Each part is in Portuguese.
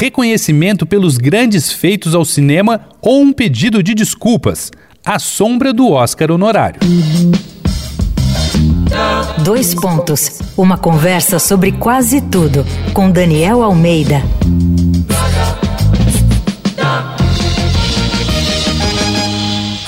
reconhecimento pelos grandes feitos ao cinema ou um pedido de desculpas. A sombra do Oscar honorário. Dois pontos. Uma conversa sobre quase tudo com Daniel Almeida.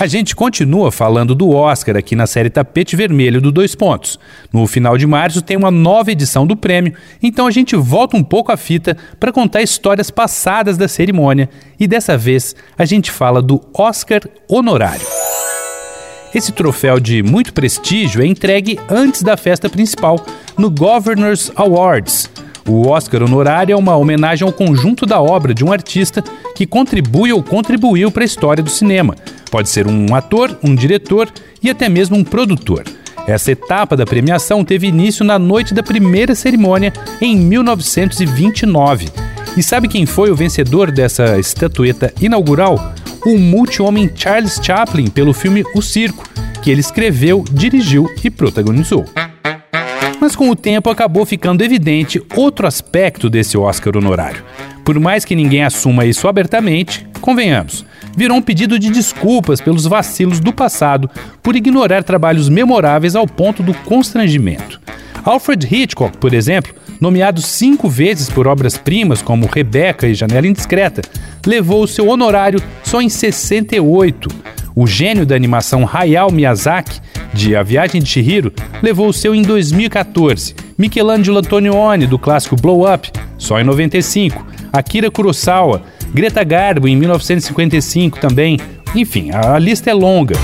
A gente continua falando do Oscar aqui na série Tapete Vermelho do Dois Pontos. No final de março tem uma nova edição do prêmio, então a gente volta um pouco a fita para contar histórias passadas da cerimônia e dessa vez a gente fala do Oscar honorário. Esse troféu de muito prestígio é entregue antes da festa principal, no Governors Awards. O Oscar honorário é uma homenagem ao conjunto da obra de um artista que contribui ou contribuiu para a história do cinema. Pode ser um ator, um diretor e até mesmo um produtor. Essa etapa da premiação teve início na noite da primeira cerimônia em 1929. E sabe quem foi o vencedor dessa estatueta inaugural? O multi-homem Charles Chaplin pelo filme O Circo, que ele escreveu, dirigiu e protagonizou. Mas com o tempo acabou ficando evidente outro aspecto desse Oscar honorário. Por mais que ninguém assuma isso abertamente, convenhamos, virou um pedido de desculpas pelos vacilos do passado por ignorar trabalhos memoráveis ao ponto do constrangimento. Alfred Hitchcock, por exemplo, nomeado cinco vezes por obras-primas como Rebeca e Janela Indiscreta, levou o seu honorário só em 68. O gênio da animação Hayao Miyazaki de A Viagem de Chihiro levou o seu em 2014. Michelangelo Antonioni, do clássico Blow Up, só em 95. Akira Kurosawa, Greta Garbo em 1955 também. Enfim, a lista é longa.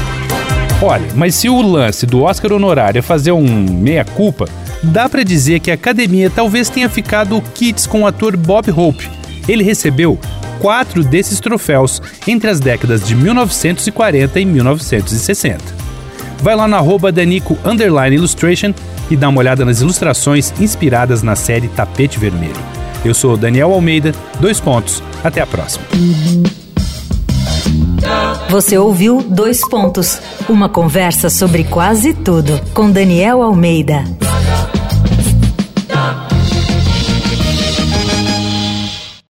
Olha, mas se o lance do Oscar honorário é fazer um meia-culpa, dá para dizer que a academia talvez tenha ficado kits com o ator Bob Hope. Ele recebeu quatro desses troféus entre as décadas de 1940 e 1960 vai lá no arroba Danico Illustration e dá uma olhada nas ilustrações inspiradas na série Tapete Vermelho. Eu sou Daniel Almeida, dois pontos. Até a próxima. Você ouviu Dois Pontos, uma conversa sobre quase tudo com Daniel Almeida.